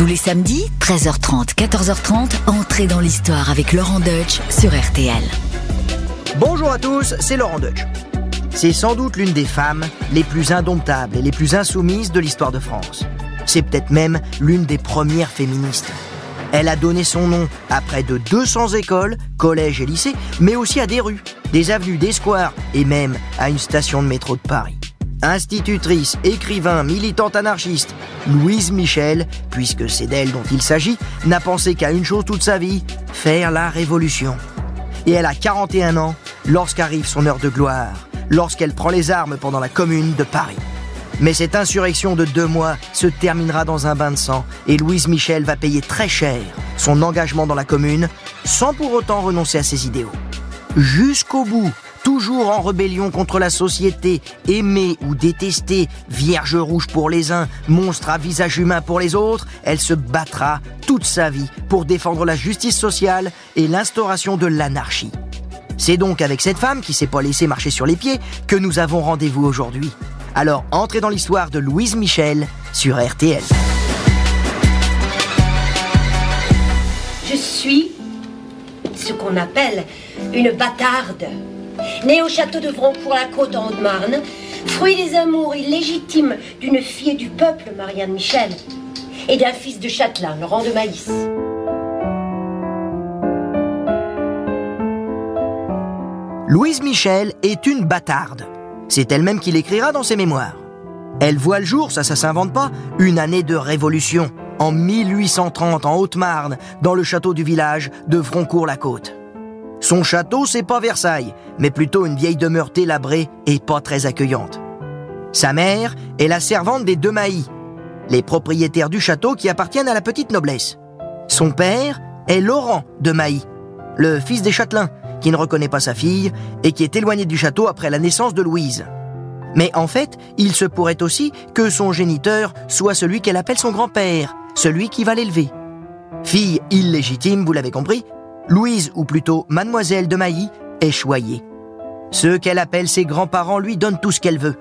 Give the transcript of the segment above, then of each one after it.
Tous les samedis, 13h30, 14h30, entrez dans l'histoire avec Laurent Deutsch sur RTL. Bonjour à tous, c'est Laurent Deutsch. C'est sans doute l'une des femmes les plus indomptables et les plus insoumises de l'histoire de France. C'est peut-être même l'une des premières féministes. Elle a donné son nom à près de 200 écoles, collèges et lycées, mais aussi à des rues, des avenues, des squares et même à une station de métro de Paris. Institutrice, écrivain, militante anarchiste, Louise Michel, puisque c'est d'elle dont il s'agit, n'a pensé qu'à une chose toute sa vie, faire la révolution. Et elle a 41 ans lorsqu'arrive son heure de gloire, lorsqu'elle prend les armes pendant la commune de Paris. Mais cette insurrection de deux mois se terminera dans un bain de sang et Louise Michel va payer très cher son engagement dans la commune sans pour autant renoncer à ses idéaux. Jusqu'au bout, toujours en rébellion contre la société, aimée ou détestée, vierge rouge pour les uns, monstre à visage humain pour les autres, elle se battra toute sa vie pour défendre la justice sociale et l'instauration de l'anarchie. C'est donc avec cette femme qui s'est pas laissée marcher sur les pieds que nous avons rendez-vous aujourd'hui. Alors entrez dans l'histoire de Louise Michel sur RTL. Je suis ce qu'on appelle une bâtarde. Née au château de Vroncourt-la-Côte en Haute-Marne, fruit des amours illégitimes d'une fille du peuple, Marianne Michel, et d'un fils de châtelain, Laurent de Maïs. Louise Michel est une bâtarde. C'est elle-même qui l'écrira dans ses mémoires. Elle voit le jour, ça ça s'invente pas, une année de révolution, en 1830 en Haute-Marne, dans le château du village de Vroncourt-la-Côte. Son château, c'est pas Versailles, mais plutôt une vieille demeure télabrée et pas très accueillante. Sa mère est la servante des deux Mailly, les propriétaires du château qui appartiennent à la petite noblesse. Son père est Laurent de Mailly, le fils des châtelains, qui ne reconnaît pas sa fille et qui est éloigné du château après la naissance de Louise. Mais en fait, il se pourrait aussi que son géniteur soit celui qu'elle appelle son grand-père, celui qui va l'élever. Fille illégitime, vous l'avez compris, Louise, ou plutôt mademoiselle de Mailly, est choyée. Ceux qu'elle appelle ses grands-parents lui donnent tout ce qu'elle veut.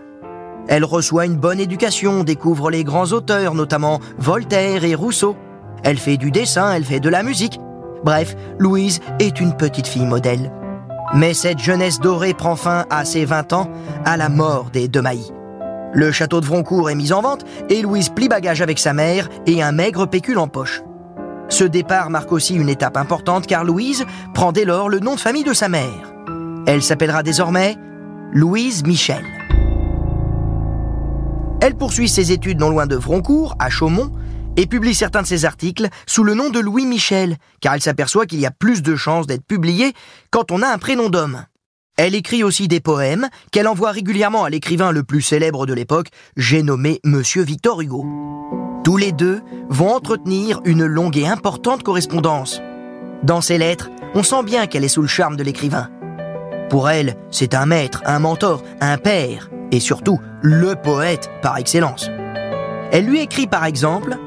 Elle reçoit une bonne éducation, découvre les grands auteurs, notamment Voltaire et Rousseau. Elle fait du dessin, elle fait de la musique, Bref, Louise est une petite fille modèle. Mais cette jeunesse dorée prend fin à ses 20 ans, à la mort des deux Mailly. Le château de Vroncourt est mis en vente et Louise plie bagage avec sa mère et un maigre pécule en poche. Ce départ marque aussi une étape importante car Louise prend dès lors le nom de famille de sa mère. Elle s'appellera désormais Louise Michel. Elle poursuit ses études non loin de Vroncourt, à Chaumont, et publie certains de ses articles sous le nom de Louis Michel, car elle s'aperçoit qu'il y a plus de chances d'être publié quand on a un prénom d'homme. Elle écrit aussi des poèmes qu'elle envoie régulièrement à l'écrivain le plus célèbre de l'époque, j'ai nommé Monsieur Victor Hugo. Tous les deux vont entretenir une longue et importante correspondance. Dans ses lettres, on sent bien qu'elle est sous le charme de l'écrivain. Pour elle, c'est un maître, un mentor, un père, et surtout le poète par excellence. Elle lui écrit par exemple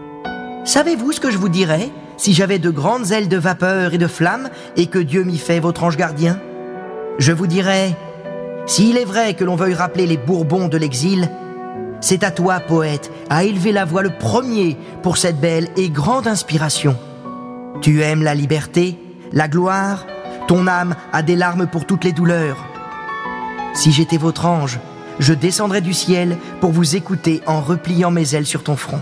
Savez-vous ce que je vous dirais si j'avais de grandes ailes de vapeur et de flammes et que Dieu m'y fait votre ange gardien? Je vous dirais, s'il est vrai que l'on veuille rappeler les Bourbons de l'exil, c'est à toi, poète, à élever la voix le premier pour cette belle et grande inspiration. Tu aimes la liberté, la gloire, ton âme a des larmes pour toutes les douleurs. Si j'étais votre ange, je descendrais du ciel pour vous écouter en repliant mes ailes sur ton front.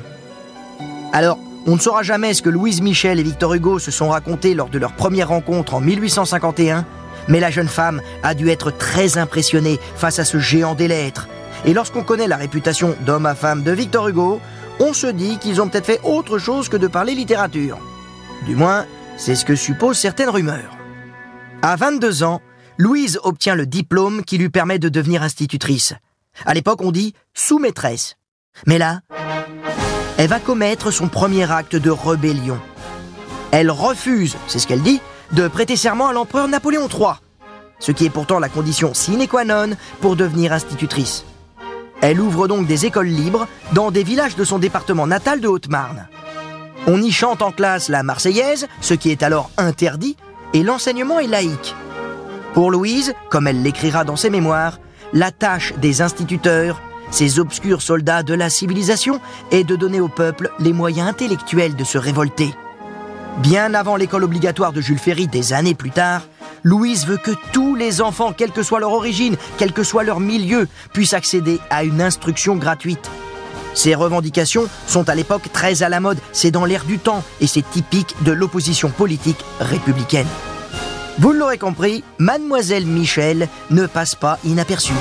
Alors, on ne saura jamais ce que Louise Michel et Victor Hugo se sont racontés lors de leur première rencontre en 1851, mais la jeune femme a dû être très impressionnée face à ce géant des lettres. Et lorsqu'on connaît la réputation d'homme à femme de Victor Hugo, on se dit qu'ils ont peut-être fait autre chose que de parler littérature. Du moins, c'est ce que supposent certaines rumeurs. À 22 ans, Louise obtient le diplôme qui lui permet de devenir institutrice. À l'époque, on dit sous-maîtresse. Mais là, elle va commettre son premier acte de rébellion. Elle refuse, c'est ce qu'elle dit, de prêter serment à l'empereur Napoléon III, ce qui est pourtant la condition sine qua non pour devenir institutrice. Elle ouvre donc des écoles libres dans des villages de son département natal de Haute-Marne. On y chante en classe la Marseillaise, ce qui est alors interdit, et l'enseignement est laïque. Pour Louise, comme elle l'écrira dans ses mémoires, la tâche des instituteurs ces obscurs soldats de la civilisation, est de donner au peuple les moyens intellectuels de se révolter. Bien avant l'école obligatoire de Jules Ferry des années plus tard, Louise veut que tous les enfants, quelle que soit leur origine, quel que soit leur milieu, puissent accéder à une instruction gratuite. Ces revendications sont à l'époque très à la mode, c'est dans l'air du temps et c'est typique de l'opposition politique républicaine. Vous l'aurez compris, mademoiselle Michel ne passe pas inaperçue.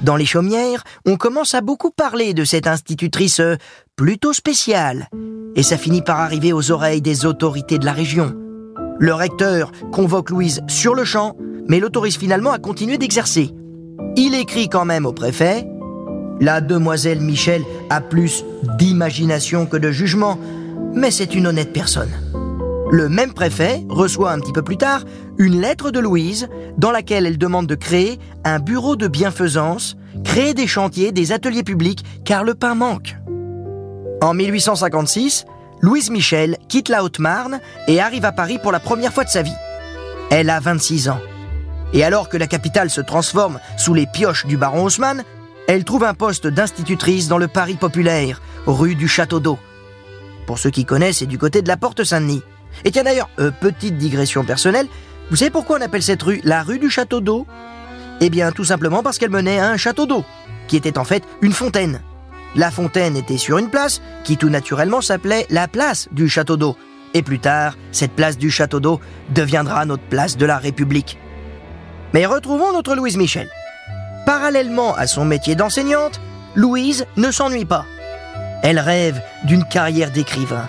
Dans les chaumières, on commence à beaucoup parler de cette institutrice euh, plutôt spéciale, et ça finit par arriver aux oreilles des autorités de la région. Le recteur convoque Louise sur le champ, mais l'autorise finalement à continuer d'exercer. Il écrit quand même au préfet La demoiselle Michel a plus d'imagination que de jugement, mais c'est une honnête personne. Le même préfet reçoit un petit peu plus tard une lettre de Louise dans laquelle elle demande de créer un bureau de bienfaisance, créer des chantiers, des ateliers publics, car le pain manque. En 1856, Louise Michel quitte la Haute-Marne et arrive à Paris pour la première fois de sa vie. Elle a 26 ans. Et alors que la capitale se transforme sous les pioches du baron Haussmann, elle trouve un poste d'institutrice dans le Paris populaire, rue du Château d'Eau. Pour ceux qui connaissent, c'est du côté de la Porte Saint-Denis. Et tiens d'ailleurs, euh, petite digression personnelle, vous savez pourquoi on appelle cette rue la rue du château d'eau Eh bien tout simplement parce qu'elle menait à un château d'eau, qui était en fait une fontaine. La fontaine était sur une place qui tout naturellement s'appelait la place du château d'eau. Et plus tard, cette place du château d'eau deviendra notre place de la République. Mais retrouvons notre Louise Michel. Parallèlement à son métier d'enseignante, Louise ne s'ennuie pas. Elle rêve d'une carrière d'écrivain.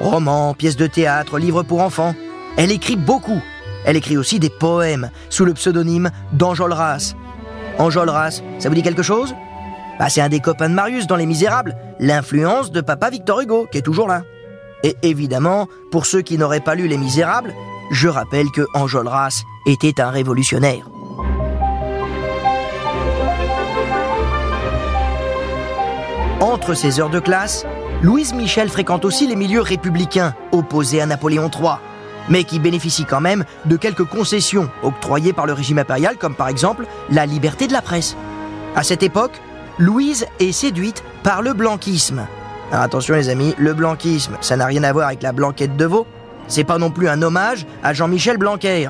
Romans, pièces de théâtre, livres pour enfants. Elle écrit beaucoup. Elle écrit aussi des poèmes sous le pseudonyme d'Enjolras. Enjolras, ça vous dit quelque chose? Bah, C'est un des copains de Marius dans Les Misérables, l'influence de papa Victor Hugo, qui est toujours là. Et évidemment, pour ceux qui n'auraient pas lu Les Misérables, je rappelle que Enjolras était un révolutionnaire. Entre ses heures de classe, Louise Michel fréquente aussi les milieux républicains, opposés à Napoléon III, mais qui bénéficient quand même de quelques concessions octroyées par le régime impérial, comme par exemple la liberté de la presse. À cette époque, Louise est séduite par le blanquisme. Alors attention les amis, le blanquisme, ça n'a rien à voir avec la blanquette de veau. C'est pas non plus un hommage à Jean-Michel Blanquer.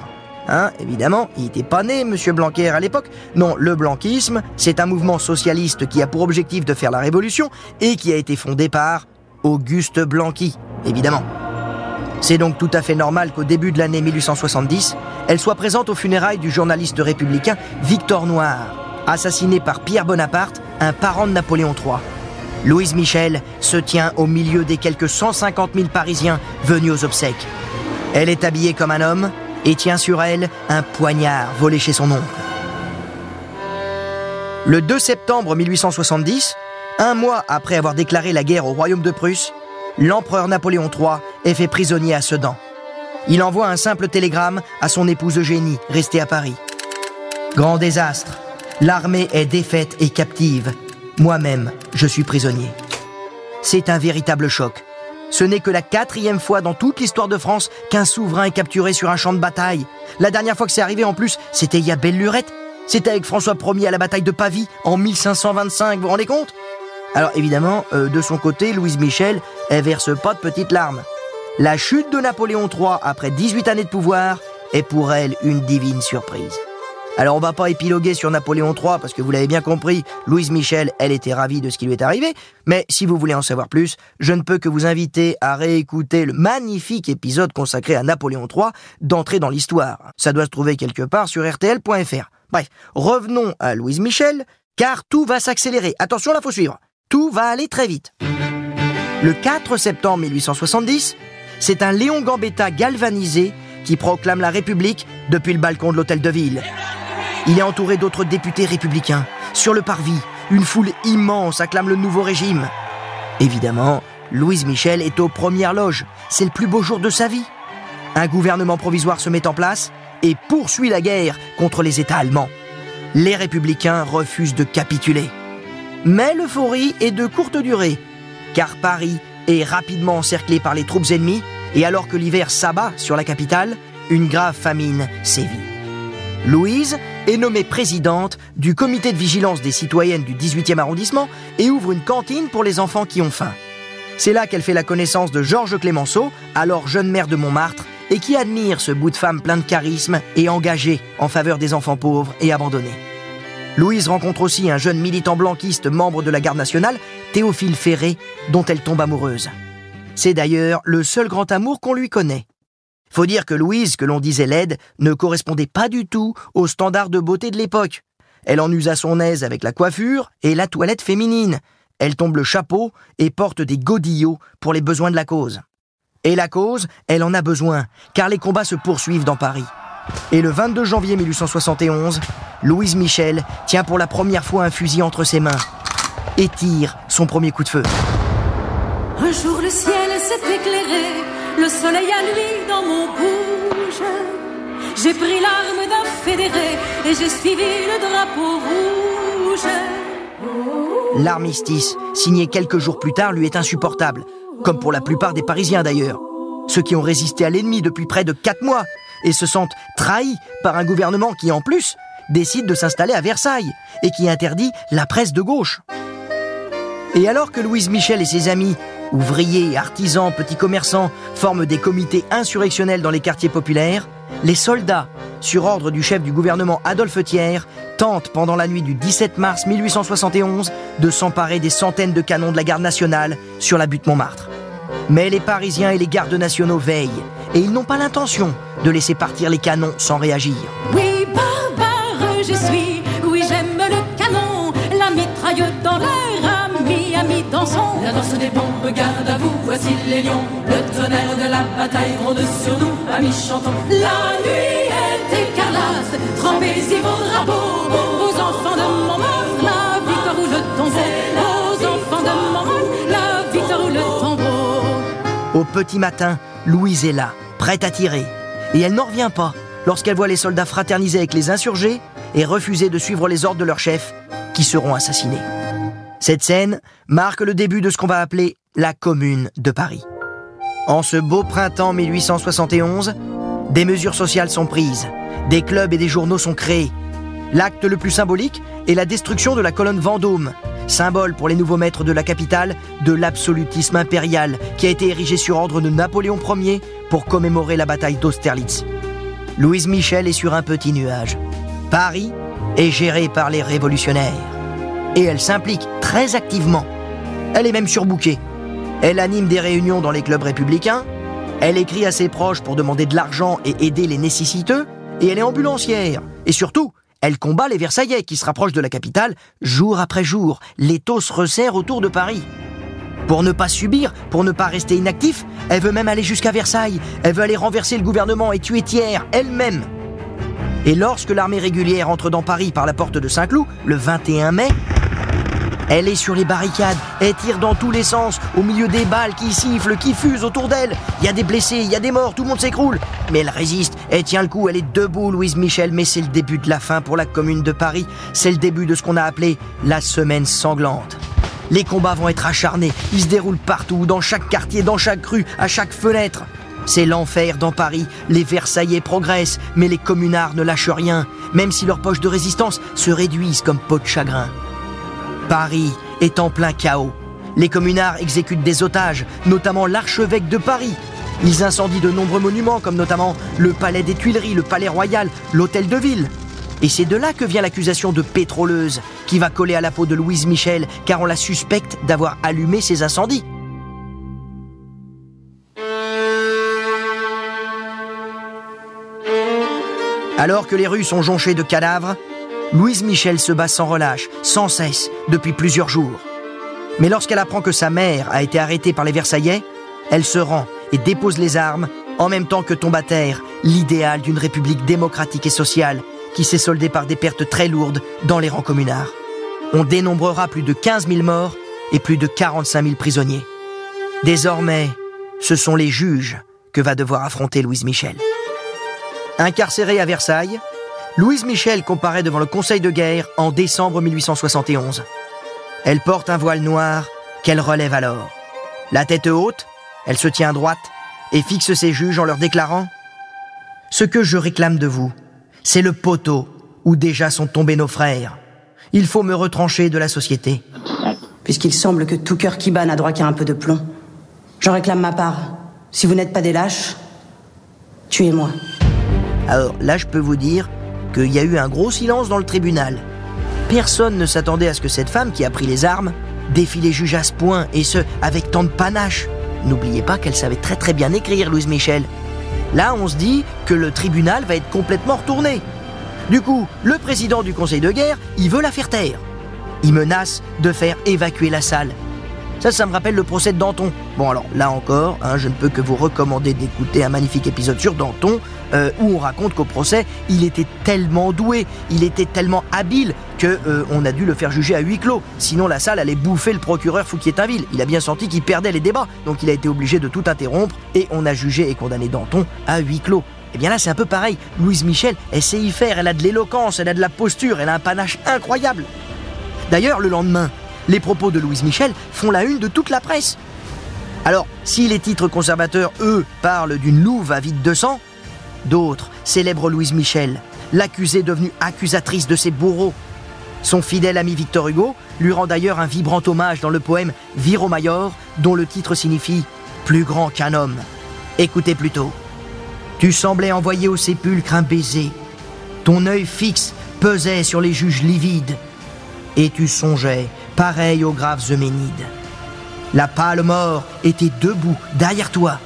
Hein, évidemment, il n'était pas né, Monsieur Blanquer, à l'époque. Non, le blanquisme, c'est un mouvement socialiste qui a pour objectif de faire la révolution et qui a été fondé par Auguste Blanqui, évidemment. C'est donc tout à fait normal qu'au début de l'année 1870, elle soit présente aux funérailles du journaliste républicain Victor Noir, assassiné par Pierre Bonaparte, un parent de Napoléon III. Louise Michel se tient au milieu des quelques 150 000 Parisiens venus aux obsèques. Elle est habillée comme un homme, et tient sur elle un poignard volé chez son oncle. Le 2 septembre 1870, un mois après avoir déclaré la guerre au royaume de Prusse, l'empereur Napoléon III est fait prisonnier à Sedan. Il envoie un simple télégramme à son épouse Eugénie, restée à Paris. Grand désastre. L'armée est défaite et captive. Moi-même, je suis prisonnier. C'est un véritable choc. Ce n'est que la quatrième fois dans toute l'histoire de France qu'un souverain est capturé sur un champ de bataille. La dernière fois que c'est arrivé en plus, c'était il y a belle lurette. C'était avec François Ier à la bataille de Pavie en 1525, vous vous rendez compte? Alors évidemment, euh, de son côté, Louise Michel, elle verse pas de petites larmes. La chute de Napoléon III après 18 années de pouvoir est pour elle une divine surprise. Alors on va pas épiloguer sur Napoléon III parce que vous l'avez bien compris, Louise Michel, elle était ravie de ce qui lui est arrivé, mais si vous voulez en savoir plus, je ne peux que vous inviter à réécouter le magnifique épisode consacré à Napoléon III d'entrer dans l'histoire. Ça doit se trouver quelque part sur rtl.fr. Bref, revenons à Louise Michel, car tout va s'accélérer. Attention, là faut suivre. Tout va aller très vite. Le 4 septembre 1870, c'est un Léon Gambetta galvanisé qui proclame la République depuis le balcon de l'hôtel de ville. Il est entouré d'autres députés républicains. Sur le parvis, une foule immense acclame le nouveau régime. Évidemment, Louise Michel est aux premières loges. C'est le plus beau jour de sa vie. Un gouvernement provisoire se met en place et poursuit la guerre contre les États allemands. Les républicains refusent de capituler. Mais l'euphorie est de courte durée, car Paris est rapidement encerclé par les troupes ennemies, et alors que l'hiver s'abat sur la capitale, une grave famine sévit. Louise est nommée présidente du comité de vigilance des citoyennes du 18e arrondissement et ouvre une cantine pour les enfants qui ont faim. C'est là qu'elle fait la connaissance de Georges Clémenceau, alors jeune maire de Montmartre, et qui admire ce bout de femme plein de charisme et engagé en faveur des enfants pauvres et abandonnés. Louise rencontre aussi un jeune militant blanquiste membre de la garde nationale, Théophile Ferré, dont elle tombe amoureuse. C'est d'ailleurs le seul grand amour qu'on lui connaît. Faut dire que Louise, que l'on disait laide, ne correspondait pas du tout aux standards de beauté de l'époque. Elle en use à son aise avec la coiffure et la toilette féminine. Elle tombe le chapeau et porte des godillots pour les besoins de la cause. Et la cause, elle en a besoin, car les combats se poursuivent dans Paris. Et le 22 janvier 1871, Louise Michel tient pour la première fois un fusil entre ses mains et tire son premier coup de feu. Un jour le ciel s'est éclairé, le soleil a lui dans mon bouge. J'ai pris l'arme d'un fédéré et j'ai suivi le drapeau rouge. L'armistice, signé quelques jours plus tard, lui est insupportable, comme pour la plupart des Parisiens d'ailleurs. Ceux qui ont résisté à l'ennemi depuis près de quatre mois et se sentent trahis par un gouvernement qui, en plus, décide de s'installer à Versailles et qui interdit la presse de gauche. Et alors que Louise Michel et ses amis, ouvriers, artisans, petits commerçants, forment des comités insurrectionnels dans les quartiers populaires, les soldats, sur ordre du chef du gouvernement Adolphe Thiers, tentent pendant la nuit du 17 mars 1871 de s'emparer des centaines de canons de la garde nationale sur la butte Montmartre. Mais les Parisiens et les gardes nationaux veillent, et ils n'ont pas l'intention de laisser partir les canons sans réagir. Oui, barbare, je suis, oui, j'aime le canon, la mitraille dans l'air, ami, ami, dansons. La danse des bombes, garde à vous, voici les lions, le tonnerre de la bataille gronde sur nous, amis, chantons. La nuit est écarlate, trempez-y vos drapeaux, aux enfants de Montmartre, la victoire ou le tombeau, aux enfants de Montmartre, la victoire ou le tombeau. Au petit matin, Louise est là, prête à tirer. Et elle n'en revient pas lorsqu'elle voit les soldats fraterniser avec les insurgés et refuser de suivre les ordres de leur chef, qui seront assassinés. Cette scène marque le début de ce qu'on va appeler la Commune de Paris. En ce beau printemps 1871, des mesures sociales sont prises, des clubs et des journaux sont créés. L'acte le plus symbolique est la destruction de la colonne Vendôme, symbole pour les nouveaux maîtres de la capitale de l'absolutisme impérial qui a été érigé sur ordre de Napoléon Ier pour commémorer la bataille d'Austerlitz. Louise Michel est sur un petit nuage. Paris est géré par les révolutionnaires. Et elle s'implique très activement. Elle est même surbookée. Elle anime des réunions dans les clubs républicains. Elle écrit à ses proches pour demander de l'argent et aider les nécessiteux. Et elle est ambulancière. Et surtout, elle combat les Versaillais qui se rapprochent de la capitale jour après jour. L'étau se resserre autour de Paris. Pour ne pas subir, pour ne pas rester inactif, elle veut même aller jusqu'à Versailles. Elle veut aller renverser le gouvernement et tuer Thiers elle-même. Et lorsque l'armée régulière entre dans Paris par la porte de Saint-Cloud, le 21 mai, elle est sur les barricades, elle tire dans tous les sens, au milieu des balles qui sifflent, qui fusent autour d'elle. Il y a des blessés, il y a des morts, tout le monde s'écroule. Mais elle résiste, elle tient le coup, elle est debout, Louise Michel. Mais c'est le début de la fin pour la commune de Paris. C'est le début de ce qu'on a appelé la semaine sanglante. Les combats vont être acharnés, ils se déroulent partout, dans chaque quartier, dans chaque rue, à chaque fenêtre. C'est l'enfer dans Paris, les Versaillais progressent, mais les communards ne lâchent rien, même si leurs poches de résistance se réduisent comme peau de chagrin. Paris est en plein chaos. Les communards exécutent des otages, notamment l'archevêque de Paris. Ils incendient de nombreux monuments, comme notamment le palais des Tuileries, le palais royal, l'hôtel de ville. Et c'est de là que vient l'accusation de pétroleuse, qui va coller à la peau de Louise Michel, car on la suspecte d'avoir allumé ces incendies. Alors que les rues sont jonchées de cadavres, Louise Michel se bat sans relâche, sans cesse, depuis plusieurs jours. Mais lorsqu'elle apprend que sa mère a été arrêtée par les Versaillais, elle se rend et dépose les armes en même temps que tombe à terre l'idéal d'une république démocratique et sociale qui s'est soldée par des pertes très lourdes dans les rangs communards. On dénombrera plus de 15 000 morts et plus de 45 000 prisonniers. Désormais, ce sont les juges que va devoir affronter Louise Michel. Incarcérée à Versailles, Louise Michel comparaît devant le Conseil de guerre en décembre 1871. Elle porte un voile noir qu'elle relève alors. La tête haute, elle se tient droite et fixe ses juges en leur déclarant ⁇ Ce que je réclame de vous, C'est le poteau où déjà sont tombés nos frères. Il faut me retrancher de la société. Puisqu'il semble que tout cœur qui bat n'a droit qu'à un peu de plomb. J'en réclame ma part. Si vous n'êtes pas des lâches, tuez-moi. Alors là, je peux vous dire qu'il y a eu un gros silence dans le tribunal. Personne ne s'attendait à ce que cette femme qui a pris les armes défie les juges à ce point, et ce, avec tant de panache. N'oubliez pas qu'elle savait très très bien écrire, Louise Michel. Là, on se dit que le tribunal va être complètement retourné. Du coup, le président du conseil de guerre, il veut la faire taire. Il menace de faire évacuer la salle. Ça, ça me rappelle le procès de Danton. Bon, alors là encore, hein, je ne peux que vous recommander d'écouter un magnifique épisode sur Danton, euh, où on raconte qu'au procès, il était tellement doué, il était tellement habile, que euh, on a dû le faire juger à huis clos. Sinon, la salle allait bouffer le procureur Fouquier-Tinville. Il a bien senti qu'il perdait les débats, donc il a été obligé de tout interrompre, et on a jugé et condamné Danton à huis clos. Eh bien là, c'est un peu pareil. Louise Michel, elle sait y faire, elle a de l'éloquence, elle a de la posture, elle a un panache incroyable. D'ailleurs, le lendemain, les propos de Louise Michel font la une de toute la presse. Alors, si les titres conservateurs, eux, parlent d'une louve avide de sang, d'autres célèbrent Louise Michel, l'accusée devenue accusatrice de ses bourreaux. Son fidèle ami Victor Hugo lui rend d'ailleurs un vibrant hommage dans le poème Viro Maior, dont le titre signifie Plus grand qu'un homme. Écoutez plutôt. Tu semblais envoyer au sépulcre un baiser. Ton œil fixe pesait sur les juges livides. Et tu songeais pareil aux graves Euménides. La pâle mort était debout derrière toi.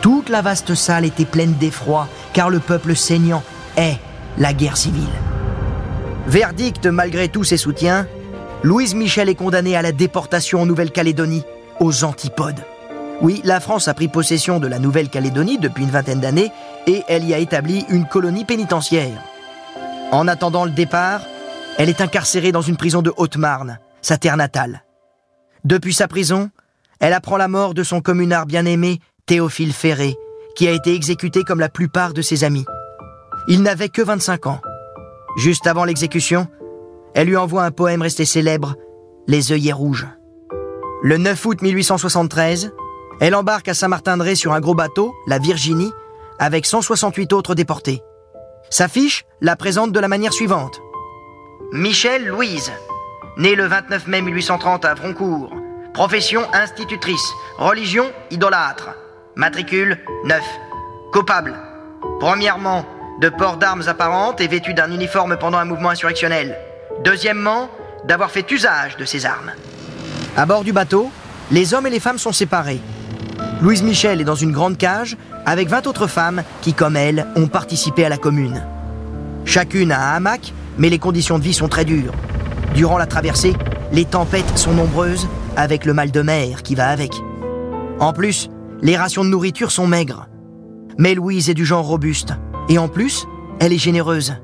Toute la vaste salle était pleine d'effroi, car le peuple saignant est la guerre civile. Verdict malgré tous ses soutiens, Louise Michel est condamnée à la déportation en Nouvelle-Calédonie, aux antipodes. Oui, la France a pris possession de la Nouvelle-Calédonie depuis une vingtaine d'années et elle y a établi une colonie pénitentiaire. En attendant le départ, elle est incarcérée dans une prison de Haute-Marne, sa terre natale. Depuis sa prison, elle apprend la mort de son communard bien-aimé, Théophile Ferré, qui a été exécuté comme la plupart de ses amis. Il n'avait que 25 ans. Juste avant l'exécution, elle lui envoie un poème resté célèbre, Les œillets rouges. Le 9 août 1873, elle embarque à Saint-Martin-de-Ré sur un gros bateau, la Virginie, avec 168 autres déportés. Sa fiche la présente de la manière suivante. Michel Louise, Née le 29 mai 1830 à Vroncourt. Profession institutrice. Religion idolâtre. Matricule 9. Coupable. Premièrement, de port d'armes apparentes et vêtu d'un uniforme pendant un mouvement insurrectionnel. Deuxièmement, d'avoir fait usage de ces armes. À bord du bateau, les hommes et les femmes sont séparés. Louise Michel est dans une grande cage avec 20 autres femmes qui, comme elle, ont participé à la commune. Chacune a un hamac, mais les conditions de vie sont très dures. Durant la traversée, les tempêtes sont nombreuses, avec le mal de mer qui va avec. En plus, les rations de nourriture sont maigres. Mais Louise est du genre robuste, et en plus, elle est généreuse.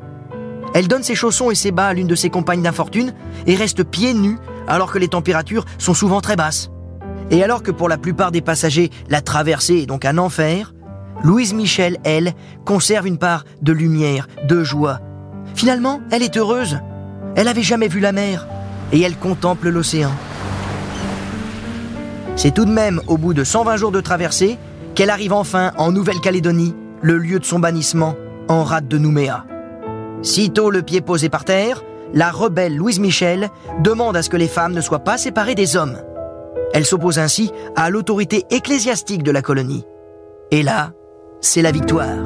Elle donne ses chaussons et ses bas à l'une de ses compagnes d'infortune et reste pieds nus alors que les températures sont souvent très basses. Et alors que pour la plupart des passagers, la traversée est donc un enfer, Louise Michel, elle, conserve une part de lumière, de joie. Finalement, elle est heureuse. Elle n'avait jamais vu la mer et elle contemple l'océan. C'est tout de même au bout de 120 jours de traversée qu'elle arrive enfin en Nouvelle-Calédonie, le lieu de son bannissement, en rade de Nouméa. Sitôt le pied posé par terre, la rebelle Louise Michel demande à ce que les femmes ne soient pas séparées des hommes. Elle s'oppose ainsi à l'autorité ecclésiastique de la colonie. Et là, c'est la victoire.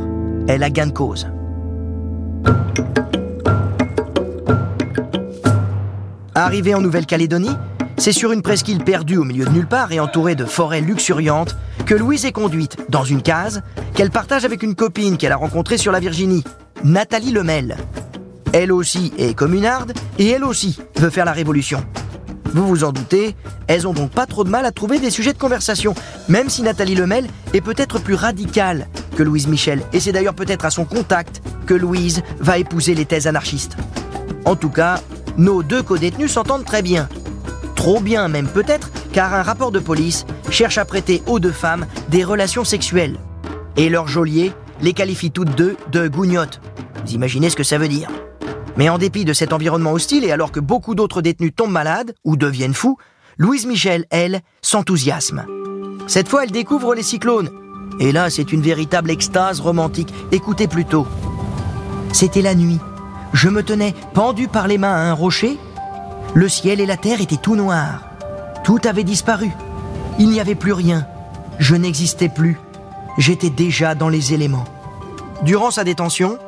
Elle a gain de cause. Arrivée en Nouvelle-Calédonie, c'est sur une presqu'île perdue au milieu de nulle part et entourée de forêts luxuriantes que Louise est conduite dans une case qu'elle partage avec une copine qu'elle a rencontrée sur la Virginie, Nathalie Lemel. Elle aussi est communarde et elle aussi veut faire la révolution. Vous vous en doutez, elles ont donc pas trop de mal à trouver des sujets de conversation, même si Nathalie Lemel est peut-être plus radicale que Louise Michel, et c'est d'ailleurs peut-être à son contact que Louise va épouser les thèses anarchistes. En tout cas, nos deux co-détenus s'entendent très bien. Trop bien même peut-être, car un rapport de police cherche à prêter aux deux femmes des relations sexuelles. Et leur geôlier les qualifie toutes deux de gougnottes. Vous imaginez ce que ça veut dire Mais en dépit de cet environnement hostile et alors que beaucoup d'autres détenus tombent malades ou deviennent fous, Louise Michel, elle, s'enthousiasme. Cette fois, elle découvre les cyclones. Et là, c'est une véritable extase romantique. Écoutez plutôt. C'était la nuit. Je me tenais pendu par les mains à un rocher. Le ciel et la terre étaient tout noirs. Tout avait disparu. Il n'y avait plus rien. Je n'existais plus. J'étais déjà dans les éléments. Durant sa détention,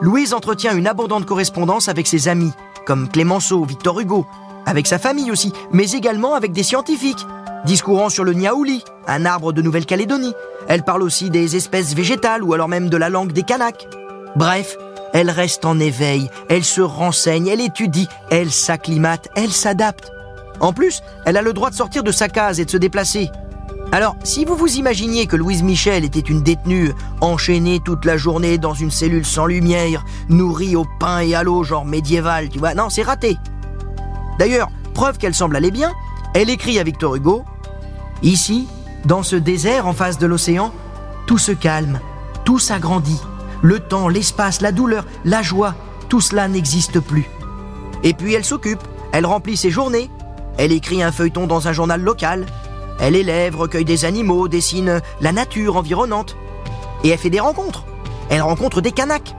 Louise entretient une abondante correspondance avec ses amis, comme Clémenceau, Victor Hugo, avec sa famille aussi, mais également avec des scientifiques, discourant sur le niaouli, un arbre de Nouvelle-Calédonie. Elle parle aussi des espèces végétales ou alors même de la langue des Kanaks. Bref, elle reste en éveil, elle se renseigne, elle étudie, elle s'acclimate, elle s'adapte. En plus, elle a le droit de sortir de sa case et de se déplacer. Alors, si vous vous imaginiez que Louise Michel était une détenue enchaînée toute la journée dans une cellule sans lumière, nourrie au pain et à l'eau, genre médiéval, tu vois, non, c'est raté. D'ailleurs, preuve qu'elle semble aller bien, elle écrit à Victor Hugo Ici, dans ce désert en face de l'océan, tout se calme, tout s'agrandit. Le temps, l'espace, la douleur, la joie, tout cela n'existe plus. Et puis elle s'occupe, elle remplit ses journées, elle écrit un feuilleton dans un journal local, elle élève, recueille des animaux, dessine la nature environnante. Et elle fait des rencontres. Elle rencontre des Kanaks.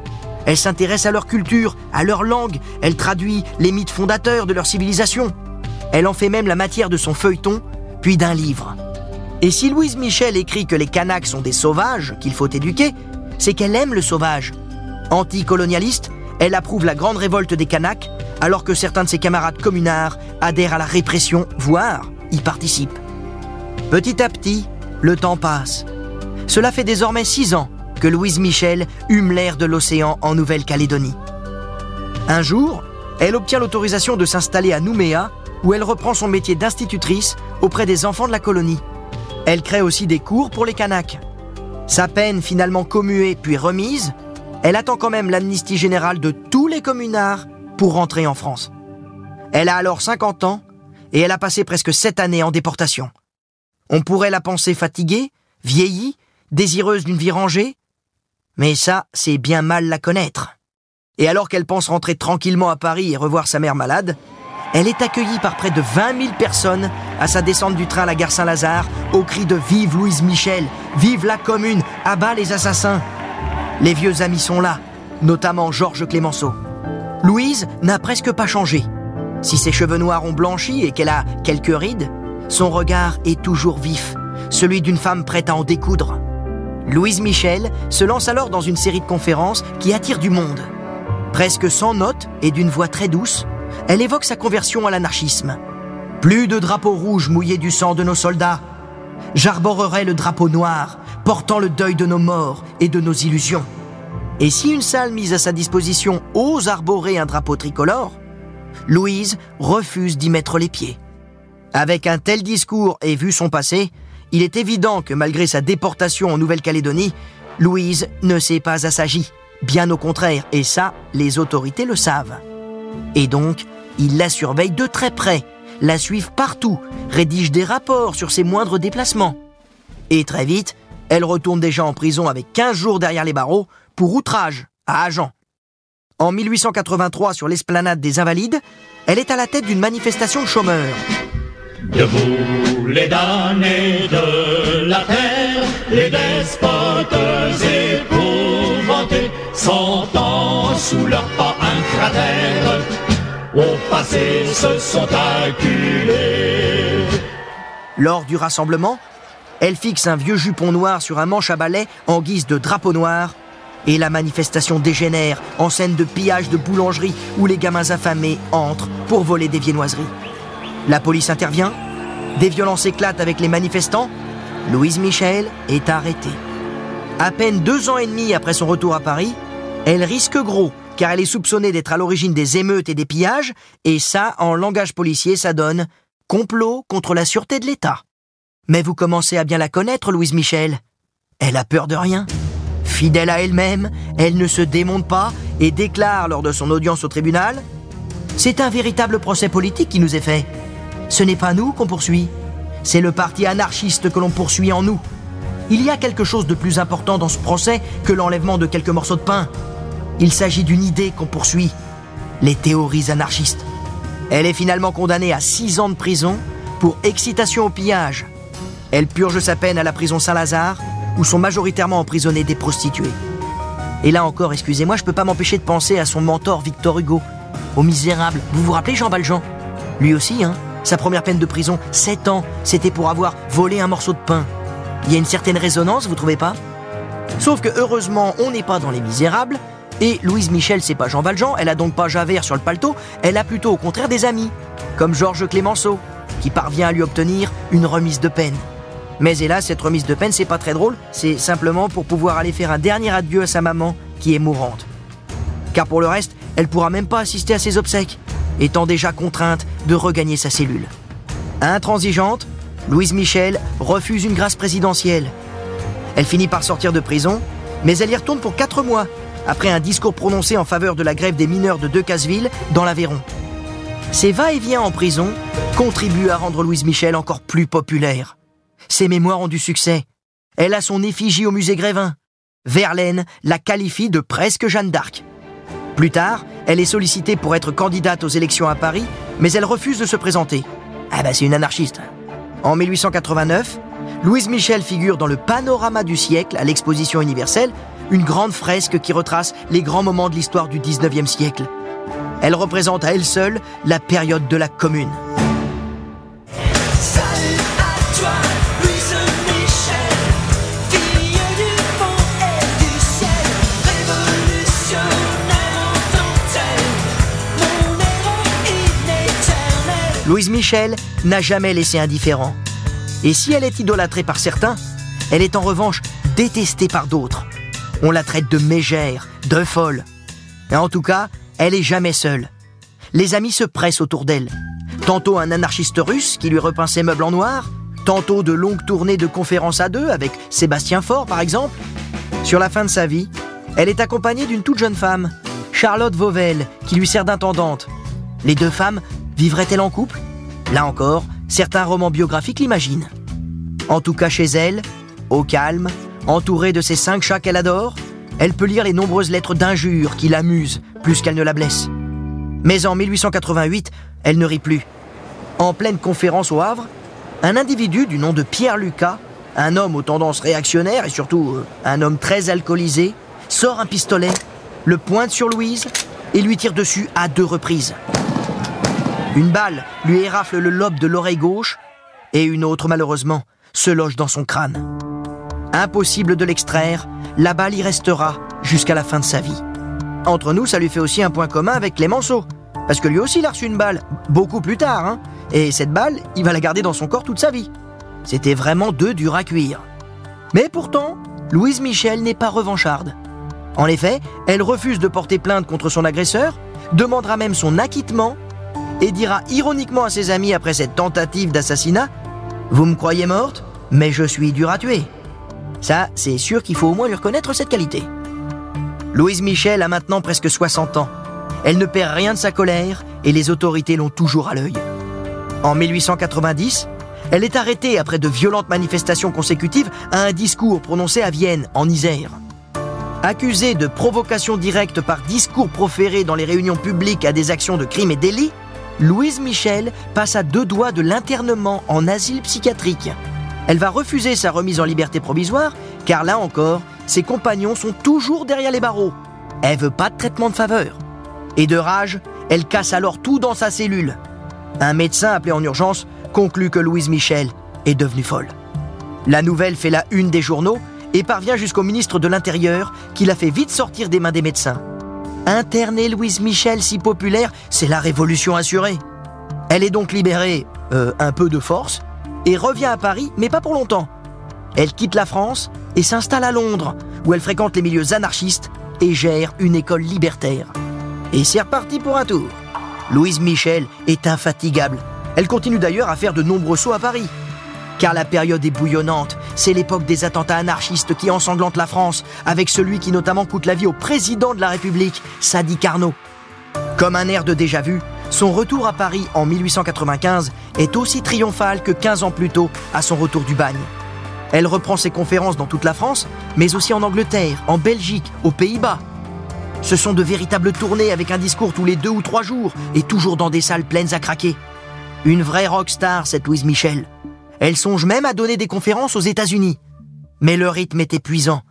Elle s'intéresse à leur culture, à leur langue, elle traduit les mythes fondateurs de leur civilisation. Elle en fait même la matière de son feuilleton, puis d'un livre. Et si Louise Michel écrit que les Kanaks sont des sauvages qu'il faut éduquer, c'est qu'elle aime le sauvage. Anticolonialiste, elle approuve la grande révolte des Kanaks, alors que certains de ses camarades communards adhèrent à la répression, voire y participent. Petit à petit, le temps passe. Cela fait désormais six ans que Louise Michel hume l'air de l'océan en Nouvelle-Calédonie. Un jour, elle obtient l'autorisation de s'installer à Nouméa, où elle reprend son métier d'institutrice auprès des enfants de la colonie. Elle crée aussi des cours pour les Kanaks. Sa peine finalement commuée puis remise, elle attend quand même l'amnistie générale de tous les communards pour rentrer en France. Elle a alors 50 ans et elle a passé presque 7 années en déportation. On pourrait la penser fatiguée, vieillie, désireuse d'une vie rangée, mais ça, c'est bien mal la connaître. Et alors qu'elle pense rentrer tranquillement à Paris et revoir sa mère malade, elle est accueillie par près de 20 000 personnes à sa descente du train à la gare Saint-Lazare, au cri de Vive Louise Michel, Vive la commune, abat les assassins. Les vieux amis sont là, notamment Georges Clémenceau. Louise n'a presque pas changé. Si ses cheveux noirs ont blanchi et qu'elle a quelques rides, son regard est toujours vif, celui d'une femme prête à en découdre. Louise Michel se lance alors dans une série de conférences qui attire du monde. Presque sans notes et d'une voix très douce, elle évoque sa conversion à l'anarchisme. Plus de drapeaux rouges mouillés du sang de nos soldats. J'arborerai le drapeau noir, portant le deuil de nos morts et de nos illusions. Et si une salle mise à sa disposition ose arborer un drapeau tricolore, Louise refuse d'y mettre les pieds. Avec un tel discours et vu son passé, il est évident que malgré sa déportation en Nouvelle-Calédonie, Louise ne s'est pas assagie. Bien au contraire, et ça, les autorités le savent. Et donc, ils la surveillent de très près, la suivent partout, rédigent des rapports sur ses moindres déplacements. Et très vite, elle retourne déjà en prison avec 15 jours derrière les barreaux pour outrage à Agen. En 1883, sur l'esplanade des Invalides, elle est à la tête d'une manifestation de chômeurs. Debout les damnés de la terre, les despotes épouvantés, sentant sous leurs pas un cratère, passé se sont. Lors du rassemblement, elle fixe un vieux jupon noir sur un manche à balai en guise de drapeau noir et la manifestation dégénère en scène de pillage de boulangerie où les gamins affamés entrent pour voler des viennoiseries. La police intervient, des violences éclatent avec les manifestants, Louise Michel est arrêtée. À peine deux ans et demi après son retour à Paris, elle risque gros, car elle est soupçonnée d'être à l'origine des émeutes et des pillages, et ça, en langage policier, ça donne complot contre la sûreté de l'État. Mais vous commencez à bien la connaître, Louise Michel. Elle a peur de rien. Fidèle à elle-même, elle ne se démonte pas et déclare lors de son audience au tribunal C'est un véritable procès politique qui nous est fait. Ce n'est pas nous qu'on poursuit, c'est le parti anarchiste que l'on poursuit en nous. Il y a quelque chose de plus important dans ce procès que l'enlèvement de quelques morceaux de pain. Il s'agit d'une idée qu'on poursuit, les théories anarchistes. Elle est finalement condamnée à six ans de prison pour excitation au pillage. Elle purge sa peine à la prison Saint-Lazare, où sont majoritairement emprisonnées des prostituées. Et là encore, excusez-moi, je peux pas m'empêcher de penser à son mentor Victor Hugo, au misérable. Vous vous rappelez Jean Valjean? Lui aussi, hein Sa première peine de prison, 7 ans, c'était pour avoir volé un morceau de pain. Il y a une certaine résonance, vous trouvez pas? Sauf que heureusement, on n'est pas dans les misérables, et Louise Michel, c'est pas Jean Valjean, elle a donc pas Javert sur le paletot, elle a plutôt au contraire des amis, comme Georges Clémenceau, qui parvient à lui obtenir une remise de peine. Mais hélas, cette remise de peine, c'est pas très drôle, c'est simplement pour pouvoir aller faire un dernier adieu à sa maman, qui est mourante. Car pour le reste, elle pourra même pas assister à ses obsèques, étant déjà contrainte de regagner sa cellule. Intransigeante, Louise Michel refuse une grâce présidentielle. Elle finit par sortir de prison, mais elle y retourne pour quatre mois, après un discours prononcé en faveur de la grève des mineurs de Decazeville, dans l'Aveyron. Ses va-et-vient en prison contribuent à rendre Louise Michel encore plus populaire. Ses mémoires ont du succès. Elle a son effigie au musée Grévin. Verlaine la qualifie de presque Jeanne d'Arc. Plus tard, elle est sollicitée pour être candidate aux élections à Paris, mais elle refuse de se présenter. Ah bah c'est une anarchiste. En 1889, Louise Michel figure dans le Panorama du siècle à l'exposition universelle, une grande fresque qui retrace les grands moments de l'histoire du 19e siècle. Elle représente à elle seule la période de la Commune. Louise Michel n'a jamais laissé indifférent. Et si elle est idolâtrée par certains, elle est en revanche détestée par d'autres. On la traite de mégère, de folle. En tout cas, elle est jamais seule. Les amis se pressent autour d'elle. Tantôt un anarchiste russe qui lui repeint ses meubles en noir, tantôt de longues tournées de conférences à deux avec Sébastien Faure par exemple. Sur la fin de sa vie, elle est accompagnée d'une toute jeune femme, Charlotte Vauvel, qui lui sert d'intendante. Les deux femmes Vivrait-elle en couple? Là encore, certains romans biographiques l'imaginent. En tout cas chez elle, au calme, entourée de ses cinq chats qu'elle adore, elle peut lire les nombreuses lettres d'injures qui l'amusent plus qu'elle ne la blesse. Mais en 1888, elle ne rit plus. En pleine conférence au Havre, un individu du nom de Pierre Lucas, un homme aux tendances réactionnaires et surtout euh, un homme très alcoolisé, sort un pistolet, le pointe sur Louise et lui tire dessus à deux reprises. Une balle lui érafle le lobe de l'oreille gauche et une autre, malheureusement, se loge dans son crâne. Impossible de l'extraire, la balle y restera jusqu'à la fin de sa vie. Entre nous, ça lui fait aussi un point commun avec Clémenceau. Parce que lui aussi, il a reçu une balle, beaucoup plus tard, hein. Et cette balle, il va la garder dans son corps toute sa vie. C'était vraiment deux durs à cuire. Mais pourtant, Louise Michel n'est pas revancharde. En effet, elle refuse de porter plainte contre son agresseur, demandera même son acquittement et dira ironiquement à ses amis après cette tentative d'assassinat Vous me croyez morte, mais je suis dur à tuer. Ça, c'est sûr qu'il faut au moins lui reconnaître cette qualité. Louise Michel a maintenant presque 60 ans. Elle ne perd rien de sa colère et les autorités l'ont toujours à l'œil. En 1890, elle est arrêtée après de violentes manifestations consécutives à un discours prononcé à Vienne, en Isère. Accusée de provocation directe par discours proférés dans les réunions publiques à des actions de crimes et délits, Louise Michel passe à deux doigts de l'internement en asile psychiatrique. Elle va refuser sa remise en liberté provisoire, car là encore, ses compagnons sont toujours derrière les barreaux. Elle veut pas de traitement de faveur. Et de rage, elle casse alors tout dans sa cellule. Un médecin appelé en urgence conclut que Louise Michel est devenue folle. La nouvelle fait la une des journaux et parvient jusqu'au ministre de l'Intérieur qui la fait vite sortir des mains des médecins. Interner Louise Michel si populaire, c'est la révolution assurée. Elle est donc libérée, euh, un peu de force, et revient à Paris, mais pas pour longtemps. Elle quitte la France et s'installe à Londres, où elle fréquente les milieux anarchistes et gère une école libertaire. Et c'est reparti pour un tour. Louise Michel est infatigable. Elle continue d'ailleurs à faire de nombreux sauts à Paris. Car la période est bouillonnante. C'est l'époque des attentats anarchistes qui ensanglantent la France, avec celui qui notamment coûte la vie au président de la République, Sadi Carnot. Comme un air de déjà-vu, son retour à Paris en 1895 est aussi triomphal que 15 ans plus tôt à son retour du bagne. Elle reprend ses conférences dans toute la France, mais aussi en Angleterre, en Belgique, aux Pays-Bas. Ce sont de véritables tournées avec un discours tous les deux ou trois jours et toujours dans des salles pleines à craquer. Une vraie rockstar, cette Louise Michel. Elle songe même à donner des conférences aux États-Unis. Mais le rythme est épuisant.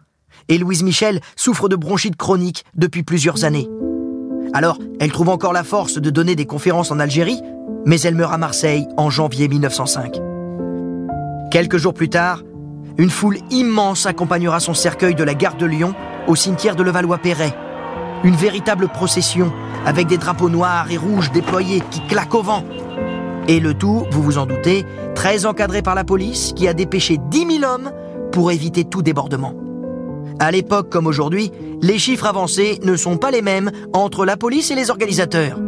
et Louise Michel souffre de bronchite chronique depuis plusieurs années. Alors, elle trouve encore la force de donner des conférences en Algérie, mais elle meurt à Marseille en janvier 1905. Quelques jours plus tard, une foule immense accompagnera son cercueil de la gare de Lyon au cimetière de Levallois-Perret. Une véritable procession avec des drapeaux noirs et rouges déployés qui claquent au vent. Et le tout, vous vous en doutez, très encadré par la police qui a dépêché 10 000 hommes pour éviter tout débordement. À l'époque comme aujourd'hui, les chiffres avancés ne sont pas les mêmes entre la police et les organisateurs.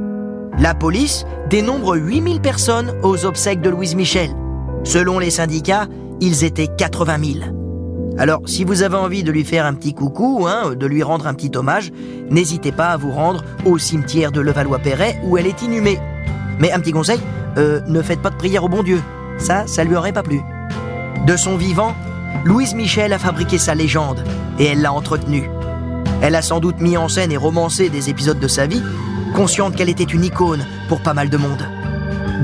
La police dénombre 8000 personnes aux obsèques de Louise Michel. Selon les syndicats, ils étaient 80 000. Alors, si vous avez envie de lui faire un petit coucou, hein, de lui rendre un petit hommage, n'hésitez pas à vous rendre au cimetière de Levallois-Perret où elle est inhumée. Mais un petit conseil, euh, ne faites pas de prière au bon Dieu. Ça, ça lui aurait pas plu. De son vivant, Louise Michel a fabriqué sa légende et elle l'a entretenue. Elle a sans doute mis en scène et romancé des épisodes de sa vie, consciente qu'elle était une icône pour pas mal de monde.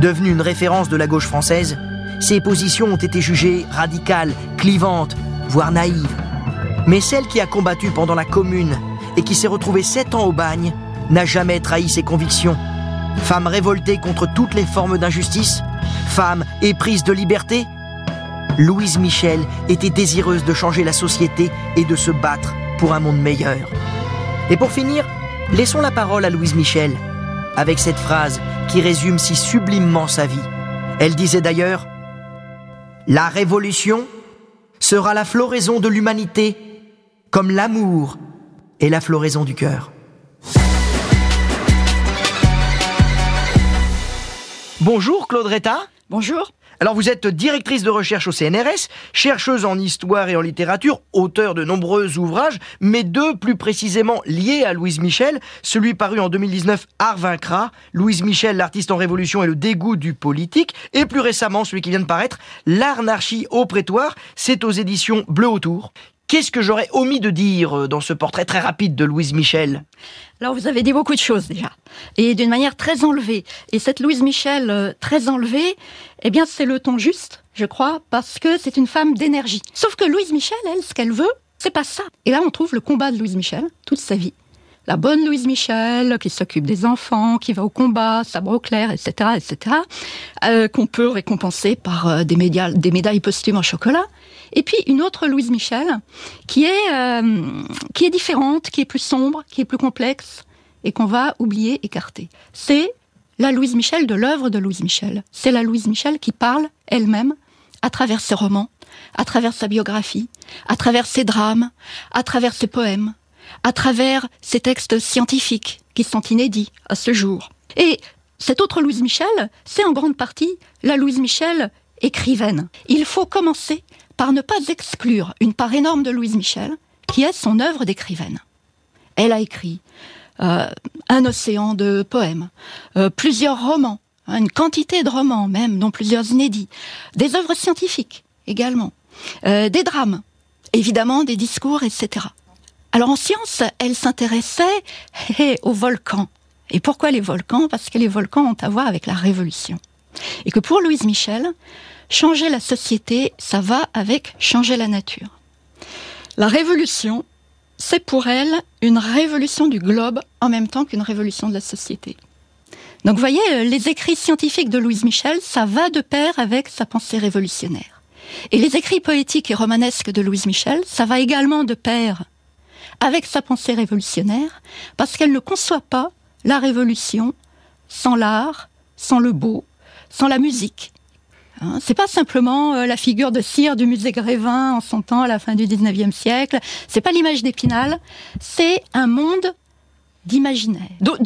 Devenue une référence de la gauche française, ses positions ont été jugées radicales, clivantes, voire naïves. Mais celle qui a combattu pendant la Commune et qui s'est retrouvée sept ans au bagne n'a jamais trahi ses convictions. Femme révoltée contre toutes les formes d'injustice, femme éprise de liberté, Louise Michel était désireuse de changer la société et de se battre pour un monde meilleur. Et pour finir, laissons la parole à Louise Michel, avec cette phrase qui résume si sublimement sa vie. Elle disait d'ailleurs La révolution sera la floraison de l'humanité, comme l'amour est la floraison du cœur. Bonjour Claude Retta. Bonjour. Alors vous êtes directrice de recherche au CNRS, chercheuse en histoire et en littérature, auteur de nombreux ouvrages, mais deux plus précisément liés à Louise Michel, celui paru en 2019 Art vaincra, Louise Michel, l'artiste en révolution et le dégoût du politique, et plus récemment celui qui vient de paraître, L'Arnarchie au prétoire, c'est aux éditions Bleu Autour. Qu'est-ce que j'aurais omis de dire euh, dans ce portrait très rapide de Louise Michel? Alors vous avez dit beaucoup de choses déjà, et d'une manière très enlevée. Et cette Louise Michel euh, très enlevée, eh bien c'est le ton juste, je crois, parce que c'est une femme d'énergie. Sauf que Louise Michel, elle, ce qu'elle veut, c'est pas ça. Et là on trouve le combat de Louise Michel toute sa vie. La bonne Louise Michel, qui s'occupe des enfants, qui va au combat, sabre au clair, etc., etc., euh, qu'on peut récompenser par euh, des, médailles posthumes en chocolat. Et puis une autre Louise Michel, qui est, euh, qui est différente, qui est plus sombre, qui est plus complexe, et qu'on va oublier, écarter. C'est la Louise Michel de l'œuvre de Louise Michel. C'est la Louise Michel qui parle elle-même à travers ses romans, à travers sa biographie, à travers ses drames, à travers ses poèmes, à travers ses textes scientifiques qui sont inédits à ce jour. Et cette autre Louise Michel, c'est en grande partie la Louise Michel écrivaine. Il faut commencer par ne pas exclure une part énorme de Louise Michel, qui est son œuvre d'écrivaine. Elle a écrit euh, un océan de poèmes, euh, plusieurs romans, hein, une quantité de romans même, dont plusieurs inédits, des œuvres scientifiques également, euh, des drames, évidemment des discours, etc. Alors en science, elle s'intéressait aux volcans. Et pourquoi les volcans? Parce que les volcans ont à voir avec la révolution. Et que pour Louise Michel, changer la société, ça va avec changer la nature. La révolution, c'est pour elle une révolution du globe en même temps qu'une révolution de la société. Donc vous voyez, les écrits scientifiques de Louise Michel, ça va de pair avec sa pensée révolutionnaire. Et les écrits poétiques et romanesques de Louise Michel, ça va également de pair avec sa pensée révolutionnaire, parce qu'elle ne conçoit pas la révolution sans l'art, sans le beau, sans la musique. Hein, c'est pas simplement euh, la figure de cire du musée Grévin en son temps à la fin du 19e siècle, c'est pas l'image d'Épinal, c'est un monde d'imaginaire. D'où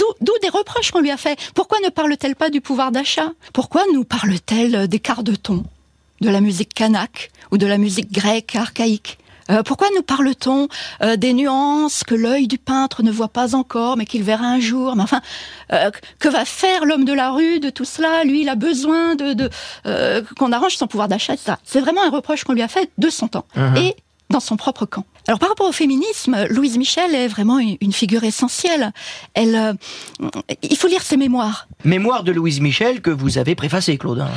des reproches qu'on lui a fait. Pourquoi ne parle-t-elle pas du pouvoir d'achat? Pourquoi nous parle-t-elle des quarts de ton, de la musique kanak ou de la musique grecque archaïque? Euh, pourquoi nous parle-t-on euh, des nuances que l'œil du peintre ne voit pas encore, mais qu'il verra un jour? Mais enfin, euh, que va faire l'homme de la rue de tout cela? Lui, il a besoin de, de qu'on arrange son pouvoir d'achat, ça. C'est vraiment un reproche qu'on lui a fait de son temps. Uh-huh. Et dans son propre camp. Alors par rapport au féminisme, Louise Michel est vraiment une figure essentielle. Elle, euh, il faut lire ses mémoires. Mémoires de Louise Michel que vous avez préfacées, Claude. Hein.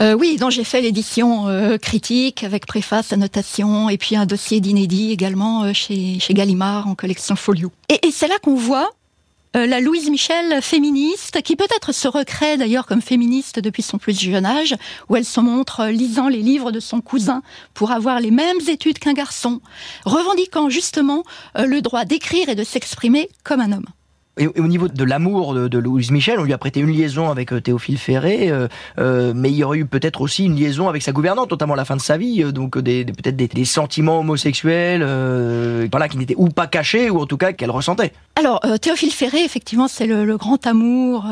Euh, oui, dont j'ai fait l'édition euh, critique avec préface, annotation et puis un dossier d'inédit également chez, chez Gallimard en collection Folio. Et, et c'est là qu'on voit euh, la Louise Michel féministe, qui peut-être se recrée d'ailleurs comme féministe depuis son plus jeune âge, où elle se montre euh, lisant les livres de son cousin pour avoir les mêmes études qu'un garçon, revendiquant justement euh, le droit d'écrire et de s'exprimer comme un homme. Et au niveau de l'amour de, Louise Michel, on lui a prêté une liaison avec euh, Théophile Ferré, euh, euh, mais il y aurait eu peut-être aussi une liaison avec sa gouvernante, notamment à la fin de sa vie, donc des, peut-être des, sentiments homosexuels, voilà, qui n'étaient ou pas cachés, ou en tout cas qu'elle ressentait. Alors, Théophile Ferré, effectivement, c'est le, grand amour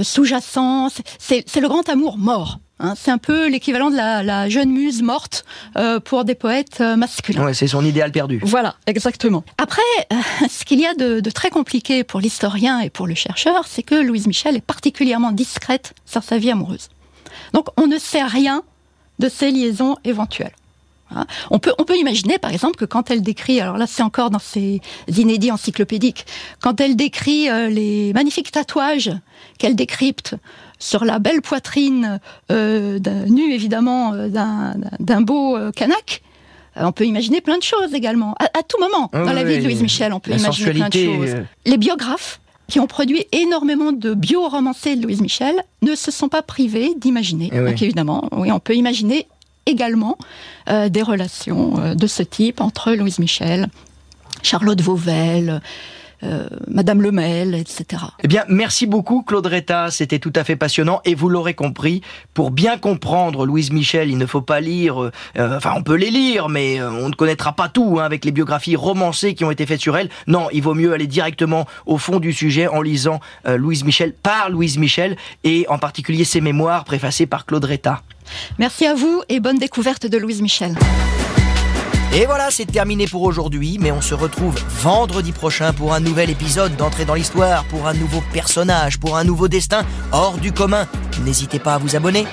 sous-jacent, c'est le grand amour mort. Hein, c'est un peu l'équivalent de la, jeune muse morte euh, pour des poètes euh, masculins. Ouais, c'est son idéal perdu. Voilà, exactement. Après, euh, ce qu'il y a de, très compliqué pour l'historien et pour le chercheur, c'est que Louise Michel est particulièrement discrète sur sa vie amoureuse. Donc, on ne sait rien de ses liaisons éventuelles. Hein. On peut, on peut imaginer, par exemple, que quand elle décrit, alors là c'est encore dans ses inédits encyclopédiques, quand elle décrit les magnifiques tatouages qu'elle décrypte sur la belle poitrine euh, nue évidemment euh, d'un beau euh, canac. Euh, on peut imaginer plein de choses également. À, tout moment, dans la vie de Louise Michel, on peut imaginer plein de choses. Les biographes qui ont produit énormément de bio-romancés de Louise Michel ne se sont pas privés d'imaginer. Eh Donc évidemment, oui, on peut imaginer également des relations de ce type entre Louise Michel, Charlotte Vauvel, euh, Madame Lemel, etc. Eh bien, merci beaucoup Claude Retta, c'était tout à fait passionnant et vous l'aurez compris, pour bien comprendre Louise Michel, il ne faut pas lire, euh, enfin on peut les lire, mais euh, on ne connaîtra pas tout hein, avec les biographies romancées qui ont été faites sur elle. Non, il vaut mieux aller directement au fond du sujet en lisant Louise Michel par Louise Michel et en particulier ses mémoires préfacées par Claude Retta. Merci à vous et bonne découverte de Louise Michel. Et voilà, c'est terminé pour aujourd'hui, mais on se retrouve vendredi prochain pour un nouvel épisode d'entrée dans l'histoire, pour un nouveau personnage, pour un nouveau destin hors du commun. N'hésitez pas à vous abonner.